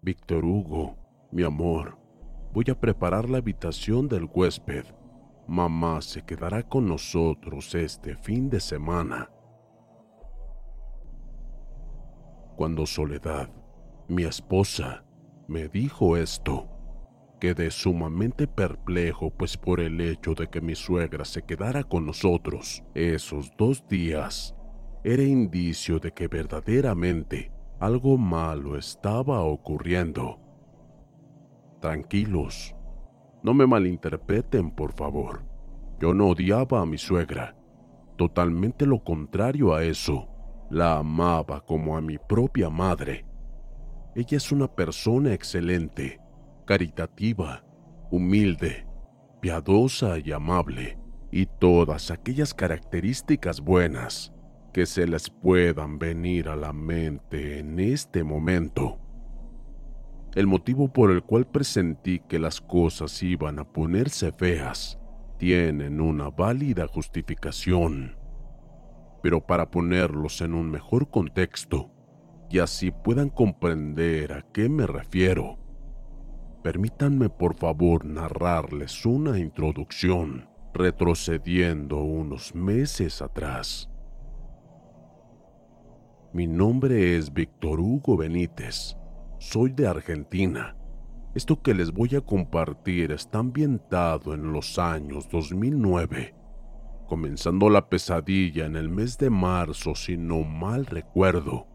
Víctor Hugo, mi amor, voy a preparar la habitación del huésped. Mamá se quedará con nosotros este fin de semana. Cuando Soledad, mi esposa, me dijo esto, quedé sumamente perplejo pues por el hecho de que mi suegra se quedara con nosotros esos dos días era indicio de que verdaderamente algo malo estaba ocurriendo. Tranquilos, no me malinterpreten, por favor. Yo no odiaba a mi suegra. Totalmente lo contrario a eso. La amaba como a mi propia madre. Ella es una persona excelente, caritativa, humilde, piadosa y amable, y todas aquellas características buenas que se les puedan venir a la mente en este momento. El motivo por el cual presentí que las cosas iban a ponerse feas tienen una válida justificación. Pero para ponerlos en un mejor contexto y así puedan comprender a qué me refiero, permítanme por favor narrarles una introducción retrocediendo unos meses atrás. Mi nombre es Víctor Hugo Benítez. Soy de Argentina. Esto que les voy a compartir está ambientado en los años 2009, comenzando la pesadilla en el mes de marzo, si no mal recuerdo,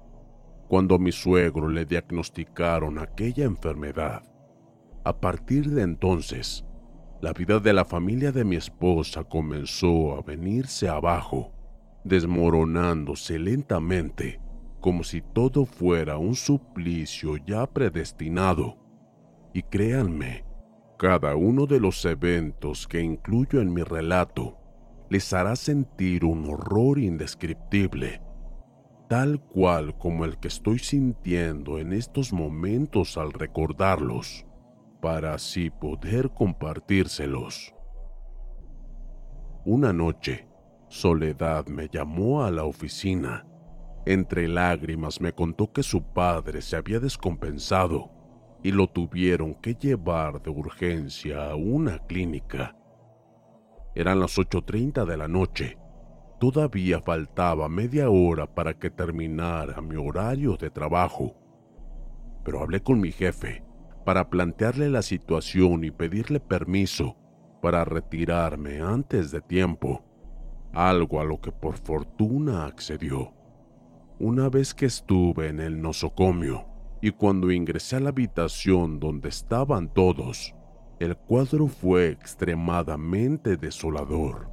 cuando a mi suegro le diagnosticaron aquella enfermedad. A partir de entonces, la vida de la familia de mi esposa comenzó a venirse abajo, desmoronándose lentamente como si todo fuera un suplicio ya predestinado. Y créanme, cada uno de los eventos que incluyo en mi relato les hará sentir un horror indescriptible, tal cual como el que estoy sintiendo en estos momentos al recordarlos, para así poder compartírselos. Una noche, Soledad me llamó a la oficina entre lágrimas me contó que su padre se había descompensado y lo tuvieron que llevar de urgencia a una clínica. Eran las 8.30 de la noche. Todavía faltaba media hora para que terminara mi horario de trabajo. Pero hablé con mi jefe para plantearle la situación y pedirle permiso para retirarme antes de tiempo, algo a lo que por fortuna accedió. Una vez que estuve en el nosocomio y cuando ingresé a la habitación donde estaban todos, el cuadro fue extremadamente desolador.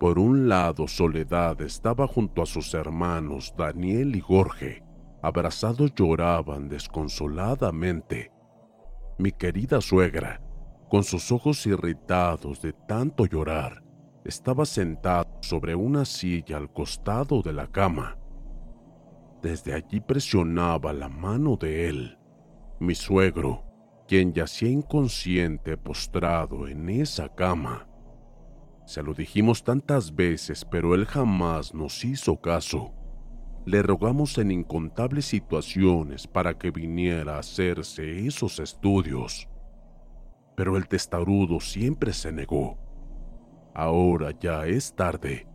Por un lado, Soledad estaba junto a sus hermanos Daniel y Jorge. Abrazados lloraban desconsoladamente. Mi querida suegra, con sus ojos irritados de tanto llorar, estaba sentada sobre una silla al costado de la cama Desde allí presionaba la mano de él, mi suegro, quien yacía inconsciente postrado en esa cama. Se lo dijimos tantas veces, pero él jamás nos hizo caso. Le rogamos en incontables situaciones para que viniera a hacerse esos estudios. Pero el testarudo siempre se negó. Ahora ya es tarde.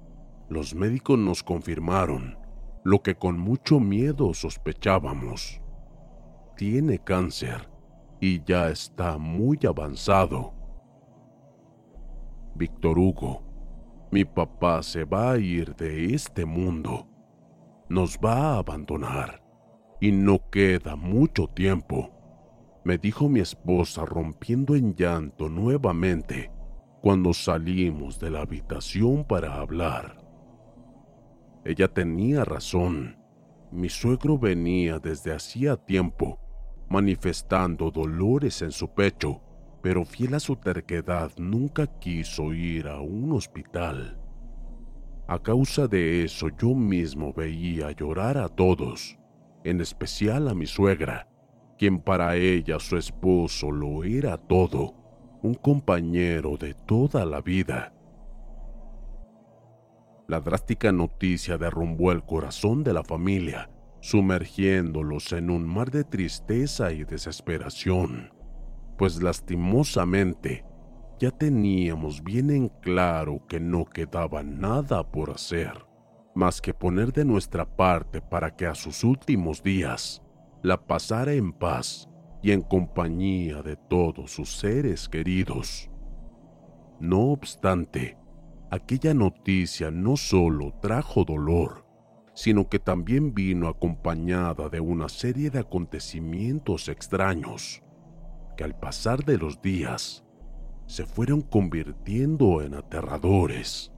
Los médicos nos confirmaron lo que con mucho miedo sospechábamos. Tiene cáncer y ya está muy avanzado. Víctor Hugo, mi papá se va a ir de este mundo nos va a abandonar y no queda mucho tiempo, me dijo mi esposa rompiendo en llanto nuevamente cuando salimos de la habitación para hablar. Ella tenía razón. Mi suegro venía desde hacía tiempo manifestando dolores en su pecho, pero fiel a su terquedad nunca quiso ir a un hospital. A causa de eso yo mismo veía llorar a todos, en especial a mi suegra, quien para ella su esposo lo era todo, un compañero de toda la vida. La drástica noticia derrumbó el corazón de la familia, sumergiéndolos en un mar de tristeza y desesperación, pues lastimosamente ya teníamos bien en claro que no quedaba nada por hacer, más que poner de nuestra parte para que a sus últimos días la pasara en paz y en compañía de todos sus seres queridos. No obstante, aquella noticia no solo trajo dolor, sino que también vino acompañada de una serie de acontecimientos extraños que al pasar de los días se fueron convirtiendo en aterradores.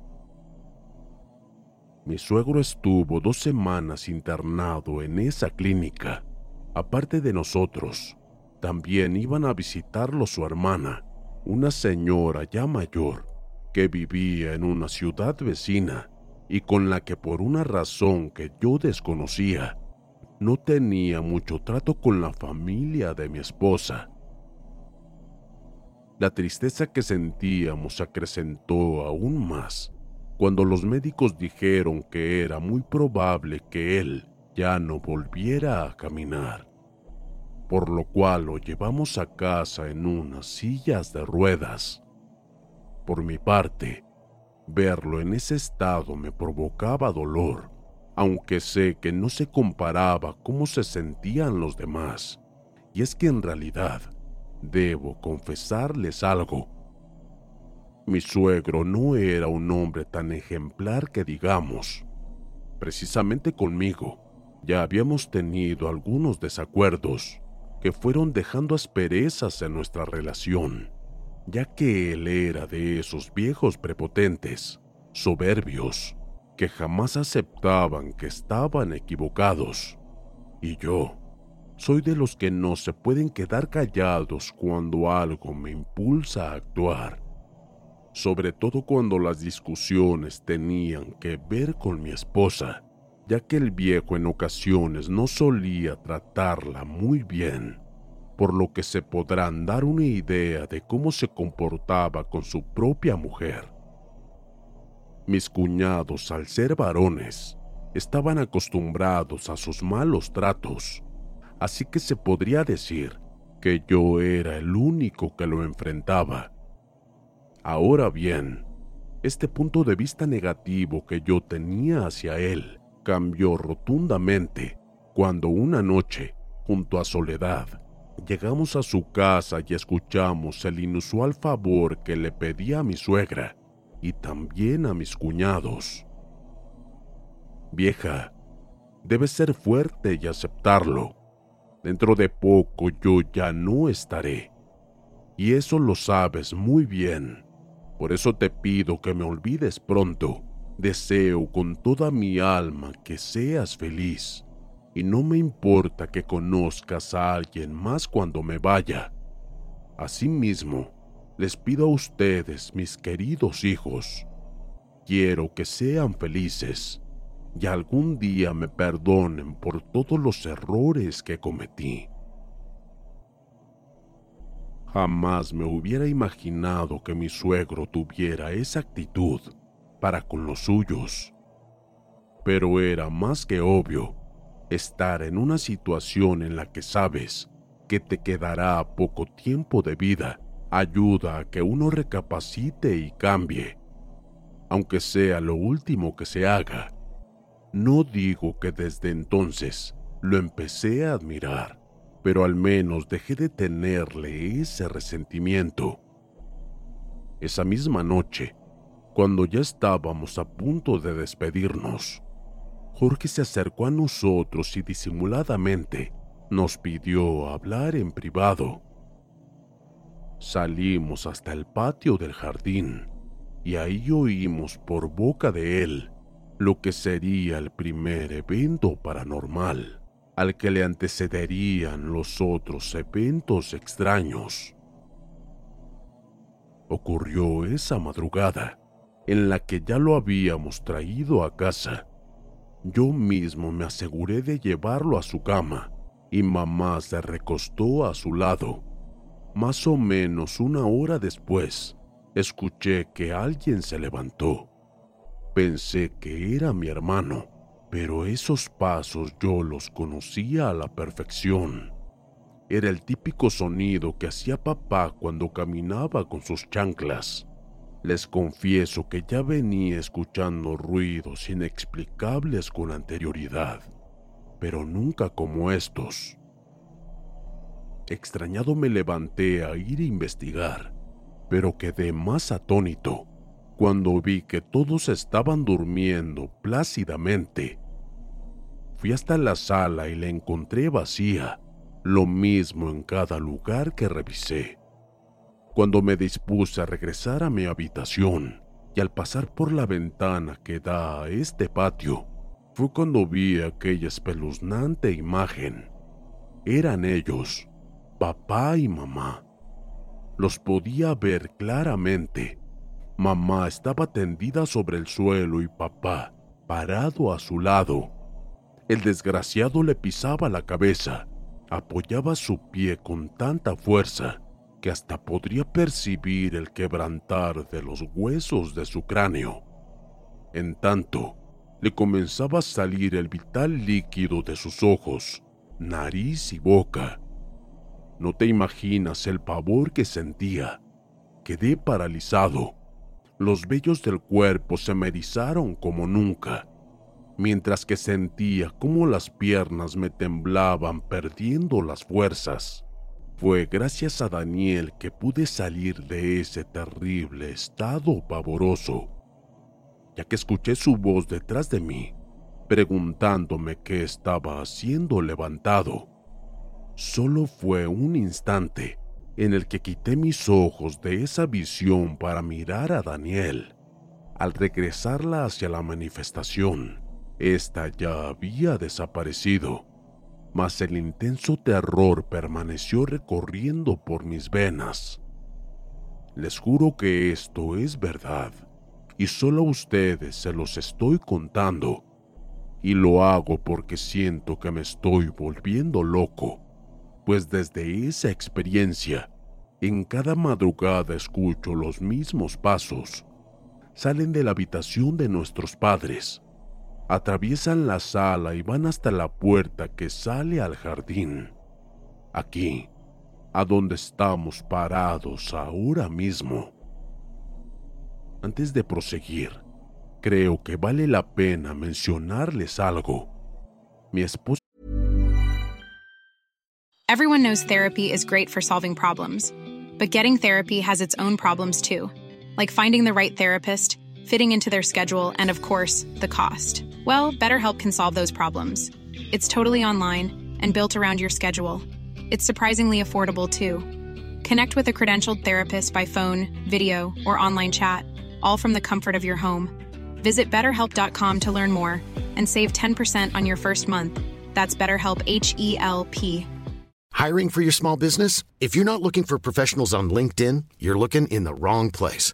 Mi suegro estuvo dos semanas internado en esa clínica. Aparte de nosotros, también iban a visitarlo su hermana, una señora ya mayor, que vivía en una ciudad vecina y con la que por una razón que yo desconocía, no tenía mucho trato con la familia de mi esposa. La tristeza que sentíamos se acrecentó aún más cuando los médicos dijeron que era muy probable que él ya no volviera a caminar, por lo cual lo llevamos a casa en unas sillas de ruedas. Por mi parte, verlo en ese estado me provocaba dolor, aunque sé que no se comparaba cómo se sentían los demás, y es que en realidad Debo confesarles algo. Mi suegro no era un hombre tan ejemplar que digamos. Precisamente conmigo ya habíamos tenido algunos desacuerdos que fueron dejando asperezas en nuestra relación, ya que él era de esos viejos prepotentes, soberbios, que jamás aceptaban que estaban equivocados. Y yo, soy de los que no se pueden quedar callados cuando algo me impulsa a actuar, sobre todo cuando las discusiones tenían que ver con mi esposa, ya que el viejo en ocasiones no solía tratarla muy bien, por lo que se podrán dar una idea de cómo se comportaba con su propia mujer. Mis cuñados, al ser varones, estaban acostumbrados a sus malos tratos así que se podría decir que yo era el único que lo enfrentaba. Ahora bien, este punto de vista negativo que yo tenía hacia él cambió rotundamente cuando una noche, junto a Soledad, llegamos a su casa y escuchamos el inusual favor que le pedía a mi suegra y también a mis cuñados. Vieja, debes ser fuerte y aceptarlo. Dentro de poco yo ya no estaré. Y eso lo sabes muy bien. Por eso te pido que me olvides pronto. Deseo con toda mi alma que seas feliz. Y no me importa que conozcas a alguien más cuando me vaya. Asimismo, les pido a ustedes, mis queridos hijos, quiero que sean felices y algún día me perdonen por todos los errores que cometí. Jamás me hubiera imaginado que mi suegro tuviera esa actitud para con los suyos. Pero era más que obvio estar en una situación en la que sabes que te quedará poco tiempo de vida ayuda a que uno recapacite y cambie, aunque sea lo último que se haga. No digo que desde entonces lo empecé a admirar, pero al menos dejé de tenerle ese resentimiento. Esa misma noche, cuando ya estábamos a punto de despedirnos, Jorge se acercó a nosotros y disimuladamente nos pidió hablar en privado. Salimos hasta el patio del jardín y ahí oímos por boca de él lo que sería el primer evento paranormal al que le antecederían los otros eventos extraños. Ocurrió esa madrugada en la que ya lo habíamos traído a casa. Yo mismo me aseguré de llevarlo a su cama y mamá se recostó a su lado. Más o menos una hora después, escuché que alguien se levantó. Pensé que era mi hermano, pero esos pasos yo los conocía a la perfección. Era el típico sonido que hacía papá cuando caminaba con sus chanclas. Les confieso que ya venía escuchando ruidos inexplicables con anterioridad, pero nunca como estos. Extrañado me levanté a ir a investigar, pero quedé más atónito cuando vi que todos estaban durmiendo plácidamente. Fui hasta la sala y la encontré vacía, lo mismo en cada lugar que revisé. Cuando me dispuse a regresar a mi habitación y al pasar por la ventana que da a este patio, fue cuando vi aquella espeluznante imagen. Eran ellos, papá y mamá. Los podía ver claramente Mamá estaba tendida sobre el suelo y papá parado a su lado. El desgraciado le pisaba la cabeza, apoyaba su pie con tanta fuerza que hasta podría percibir el quebrantar de los huesos de su cráneo. En tanto, le comenzaba a salir el vital líquido de sus ojos, nariz y boca. No te imaginas el pavor que sentía. Quedé paralizado los vellos del cuerpo se me erizaron como nunca, mientras que sentía cómo las piernas me temblaban perdiendo las fuerzas. Fue gracias a Daniel que pude salir de ese terrible estado pavoroso, ya que escuché su voz detrás de mí, preguntándome qué estaba haciendo levantado. Solo fue un instante, en el que quité mis ojos de esa visión para mirar a Daniel. Al regresarla hacia la manifestación, ésta ya había desaparecido, mas el intenso terror permaneció recorriendo por mis venas. Les juro que esto es verdad, y solo a ustedes se los estoy contando, y lo hago porque siento que me estoy volviendo loco pues desde esa experiencia, en cada madrugada escucho los mismos pasos. Salen de la habitación de nuestros padres, atraviesan la sala y van hasta la puerta que sale al jardín. Aquí, a donde estamos parados ahora mismo. Antes de proseguir, creo que vale la pena mencionarles algo. Mi esposa Everyone knows therapy is great for solving problems, but getting therapy has its own problems too, like finding the right therapist, fitting into their schedule, and of course, the cost. Well, BetterHelp can solve those problems. It's totally online and built around your schedule. It's surprisingly affordable too. Connect with a credentialed therapist by phone, video, or online chat, all from the comfort of your home. Visit betterhelp.com to learn more and save 10% on your first month. That's BetterHelp H E L P. Hiring for your small business? If you're not looking for professionals on LinkedIn, you're looking in the wrong place.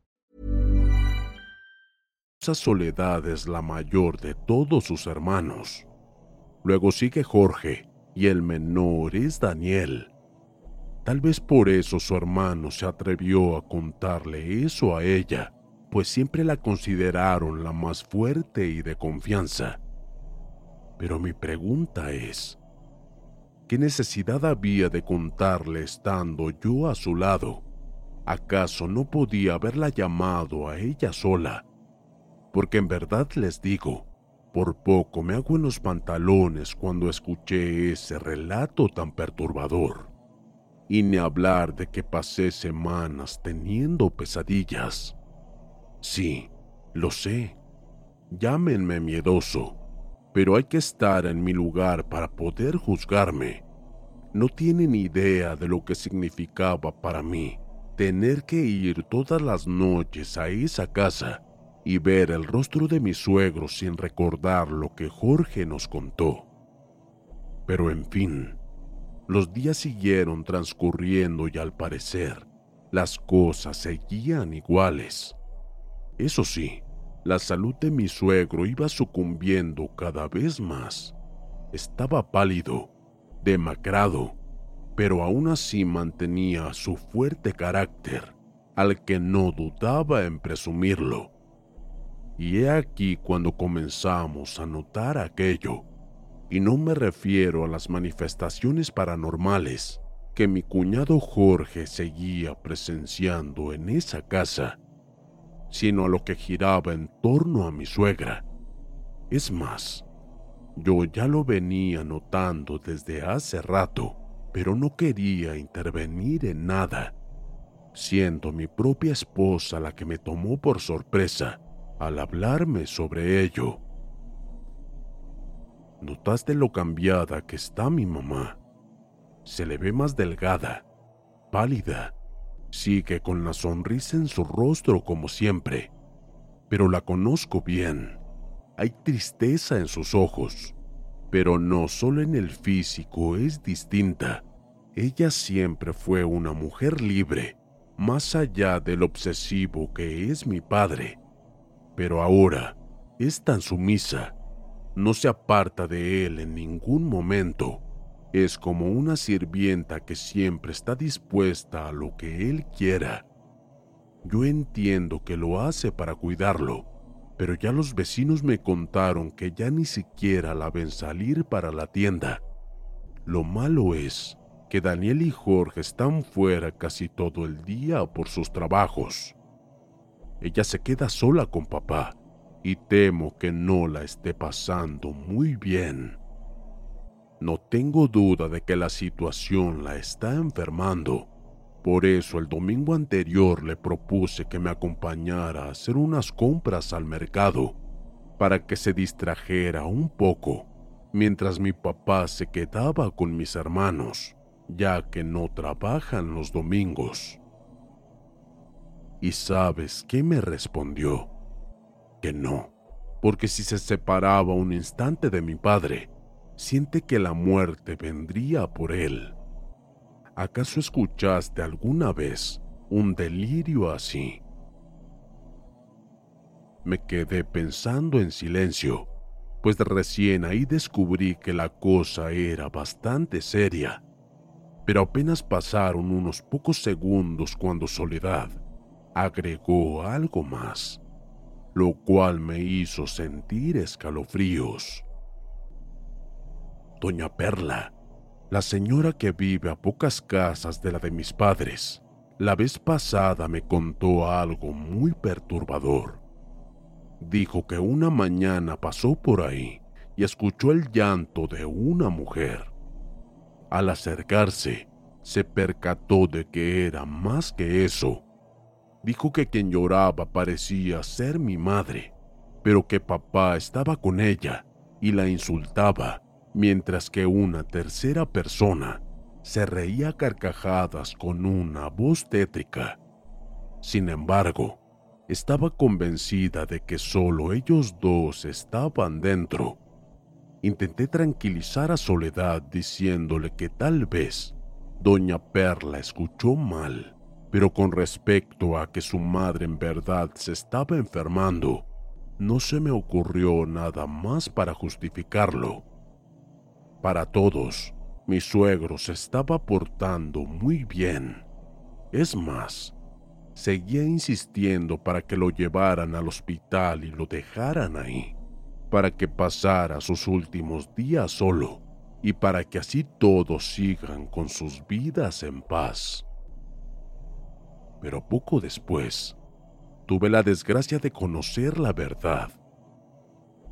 Esa soledad es la mayor de todos sus hermanos. Luego sigue Jorge, y el menor es Daniel. Tal vez por eso su hermano se atrevió a contarle eso a ella, pues siempre la consideraron la más fuerte y de confianza. Pero mi pregunta es, ¿qué necesidad había de contarle estando yo a su lado? ¿Acaso no podía haberla llamado a ella sola? Porque en verdad les digo, por poco me hago en los pantalones cuando escuché ese relato tan perturbador. Y ni hablar de que pasé semanas teniendo pesadillas. Sí, lo sé. Llámenme miedoso, pero hay que estar en mi lugar para poder juzgarme. No tienen idea de lo que significaba para mí tener que ir todas las noches a esa casa y ver el rostro de mi suegro sin recordar lo que Jorge nos contó. Pero en fin, los días siguieron transcurriendo y al parecer las cosas seguían iguales. Eso sí, la salud de mi suegro iba sucumbiendo cada vez más. Estaba pálido, demacrado, pero aún así mantenía su fuerte carácter, al que no dudaba en presumirlo. Y he aquí cuando comenzamos a notar aquello. Y no me refiero a las manifestaciones paranormales que mi cuñado Jorge seguía presenciando en esa casa, sino a lo que giraba en torno a mi suegra. Es más, yo ya lo venía notando desde hace rato, pero no quería intervenir en nada, siendo mi propia esposa la que me tomó por sorpresa al hablarme sobre ello. ¿Notaste lo cambiada que está mi mamá? Se le ve más delgada, pálida. Sigue con la sonrisa en su rostro como siempre, pero la conozco bien. Hay tristeza en sus ojos, pero no solo en el físico es distinta. Ella siempre fue una mujer libre, más allá del obsesivo que es mi padre pero ahora es tan sumisa, no se aparta de él en ningún momento. Es como una sirvienta que siempre está dispuesta a lo que él quiera. Yo entiendo que lo hace para cuidarlo, pero ya los vecinos me contaron que ya ni siquiera la ven salir para la tienda. Lo malo es que Daniel y Jorge están fuera casi todo el día por sus trabajos ella se queda sola con papá y temo que no la esté pasando muy bien. No tengo duda de que la situación la está enfermando. Por eso el domingo anterior le propuse que me acompañara a hacer unas compras al mercado para que se distrajera un poco mientras mi papá se quedaba con mis hermanos, ya que no trabajan los domingos. ¿Y sabes qué me respondió? Que no, porque si se separaba un instante de mi padre, siente que la muerte vendría por él. ¿Acaso escuchaste alguna vez un delirio así? Me quedé pensando en silencio, pues recién ahí descubrí que la cosa era bastante seria. Pero apenas pasaron unos pocos segundos cuando Soledad agregó algo más, lo cual me hizo sentir escalofríos. Doña Perla, la señora que vive a pocas casas de la de mis padres, la vez pasada me contó algo muy perturbador. Dijo que una mañana pasó por ahí y escuchó el llanto de una mujer. Al acercarse, se percató de que era más que eso dijo que quien lloraba parecía ser mi madre, pero que papá estaba con ella y la insultaba, mientras que una tercera persona se reía carcajadas con una voz tétrica. Sin embargo, estaba convencida de que solo ellos dos estaban dentro. Intenté tranquilizar a Soledad diciéndole que tal vez Doña Perla escuchó mal, pero con respecto a que su madre en verdad se estaba enfermando, no se me ocurrió nada más para justificarlo. Para todos, mi suegro se estaba portando muy bien. Es más, seguía insistiendo para que lo llevaran al hospital y lo dejaran ahí, para que pasara sus últimos días solo y para que así todos sigan con sus vidas en paz. Pero poco después, tuve la desgracia de conocer la verdad.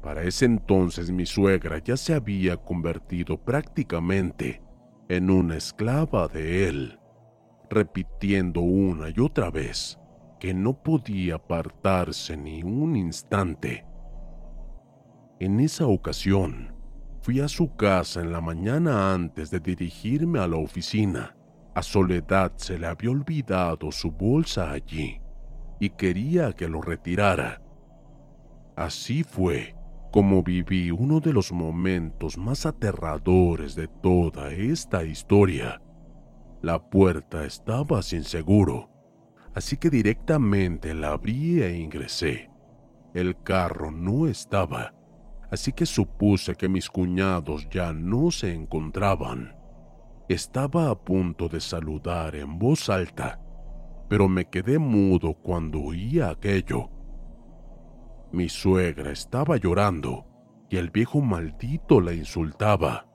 Para ese entonces mi suegra ya se había convertido prácticamente en una esclava de él, repitiendo una y otra vez que no podía apartarse ni un instante. En esa ocasión, Fui a su casa en la mañana antes de dirigirme a la oficina. A Soledad se le había olvidado su bolsa allí y quería que lo retirara. Así fue como viví uno de los momentos más aterradores de toda esta historia. La puerta estaba sin seguro, así que directamente la abrí e ingresé. El carro no estaba así que supuse que mis cuñados ya no se encontraban. Estaba a punto de saludar en voz alta, pero me quedé mudo cuando oí aquello. Mi suegra estaba llorando y el viejo maldito la insultaba,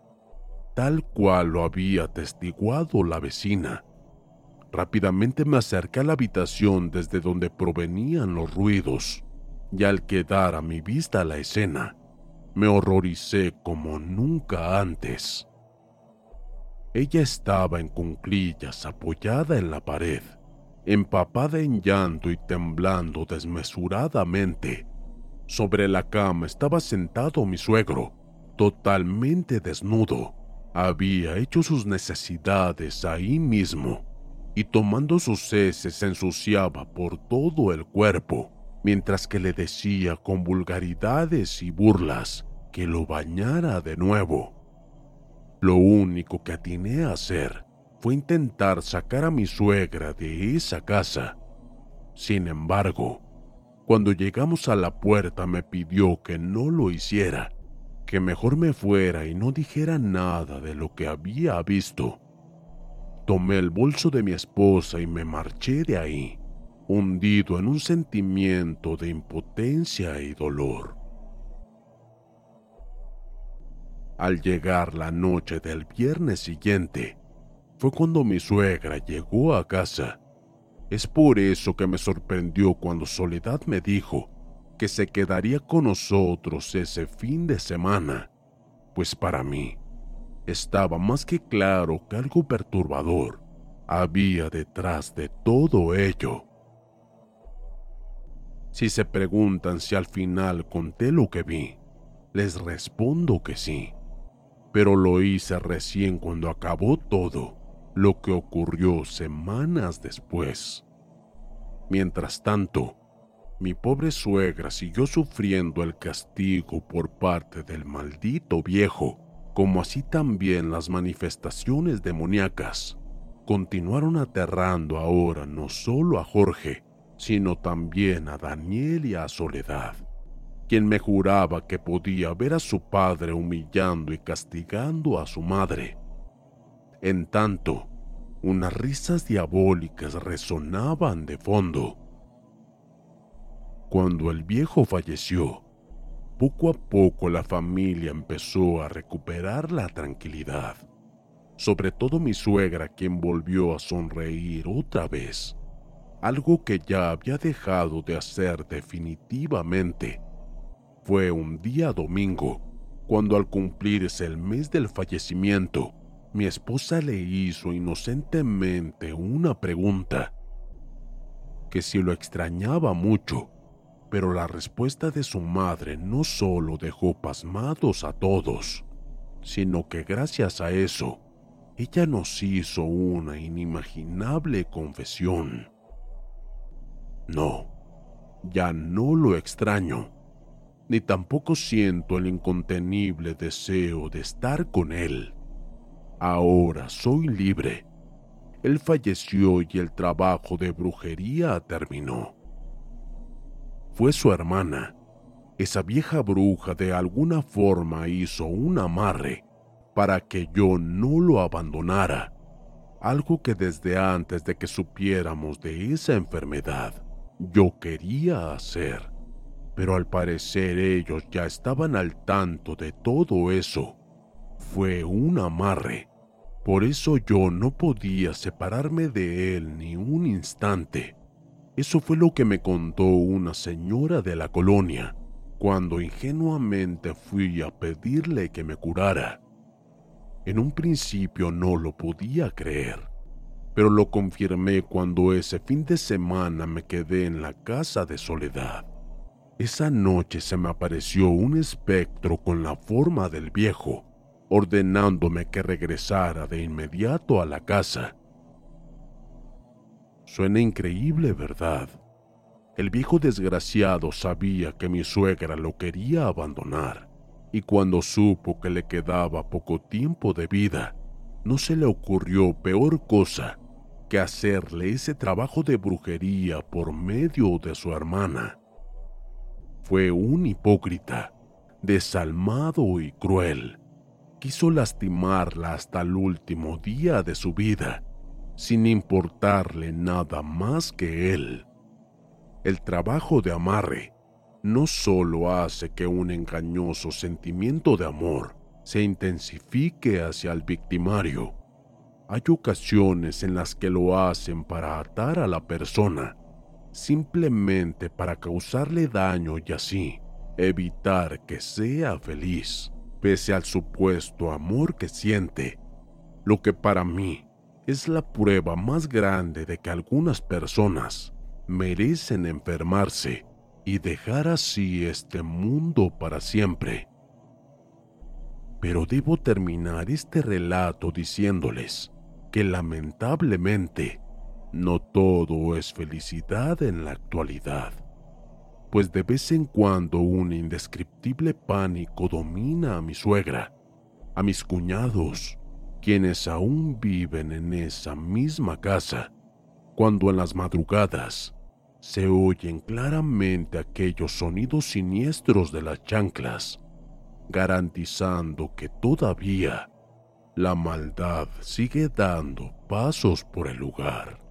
tal cual lo había testiguado la vecina. Rápidamente me acerqué a la habitación desde donde provenían los ruidos, y al quedar a mi vista la escena, me horroricé como nunca antes. Ella estaba en cunclillas apoyada en la pared, empapada en llanto y temblando desmesuradamente. Sobre la cama estaba sentado mi suegro, totalmente desnudo. Había hecho sus necesidades ahí mismo y tomando sus heces se ensuciaba por todo el cuerpo mientras que le decía con vulgaridades y burlas que lo bañara de nuevo. Lo único que atiné a hacer fue intentar sacar a mi suegra de esa casa. Sin embargo, cuando llegamos a la puerta me pidió que no lo hiciera, que mejor me fuera y no dijera nada de lo que había visto. Tomé el bolso de mi esposa y me marché de ahí hundido en un sentimiento de impotencia y dolor. Al llegar la noche del viernes siguiente, fue cuando mi suegra llegó a casa. Es por eso que me sorprendió cuando Soledad me dijo que se quedaría con nosotros ese fin de semana, pues para mí estaba más que claro que algo perturbador había detrás de todo ello. Si se preguntan si al final conté lo que vi, les respondo que sí. Pero lo hice recién cuando acabó todo, lo que ocurrió semanas después. Mientras tanto, mi pobre suegra siguió sufriendo el castigo por parte del maldito viejo, como así también las manifestaciones demoníacas continuaron aterrando ahora no solo a Jorge, sino también a Daniel y a Soledad, quien me juraba que podía ver a su padre humillando y castigando a su madre. En tanto, unas risas diabólicas resonaban de fondo. Cuando el viejo falleció, poco a poco la familia empezó a recuperar la tranquilidad, sobre todo mi suegra quien volvió a sonreír otra vez algo que ya había dejado de hacer definitivamente. Fue un día domingo, cuando al cumplirse el mes del fallecimiento, mi esposa le hizo inocentemente una pregunta, que si lo extrañaba mucho, pero la respuesta de su madre no solo dejó pasmados a todos, sino que gracias a eso, ella nos hizo una inimaginable confesión. No, ya no lo extraño, ni tampoco siento el incontenible deseo de estar con él. Ahora soy libre. Él falleció y el trabajo de brujería terminó. Fue su hermana. Esa vieja bruja de alguna forma hizo un amarre para que yo no lo abandonara, algo que desde antes de que supiéramos de esa enfermedad yo quería hacer. Pero al parecer ellos ya estaban al tanto de todo eso. Fue un amarre. Por eso yo no podía separarme de él ni un instante. Eso fue lo que me contó una señora de la colonia cuando ingenuamente fui a pedirle que me curara. En un principio no lo podía creer, pero lo confirmé cuando ese fin de semana me quedé en la casa de soledad. Esa noche se me apareció un espectro con la forma del viejo, ordenándome que regresara de inmediato a la casa. Suena increíble, ¿verdad? El viejo desgraciado sabía que mi suegra lo quería abandonar y cuando supo que le quedaba poco tiempo de vida, no se le ocurrió peor cosa que hacerle ese trabajo de brujería por medio de su hermana. Fue un hipócrita, desalmado y cruel. Quiso lastimarla hasta el último día de su vida, sin importarle nada más que él. El trabajo de amarre no solo hace que un engañoso sentimiento de amor se intensifique hacia el victimario, hay ocasiones en las que lo hacen para atar a la persona, simplemente para causarle daño y así evitar que sea feliz, pese al supuesto amor que siente, lo que para mí es la prueba más grande de que algunas personas merecen enfermarse y dejar así este mundo para siempre. Pero debo terminar este relato diciéndoles que lamentablemente no todo es felicidad en la actualidad, pues de vez en cuando un indescriptible pánico domina a mi suegra, a mis cuñados, quienes aún viven en esa misma casa, cuando en las madrugadas se oyen claramente aquellos sonidos siniestros de las chanclas, garantizando que todavía la maldad sigue dando pasos por el lugar.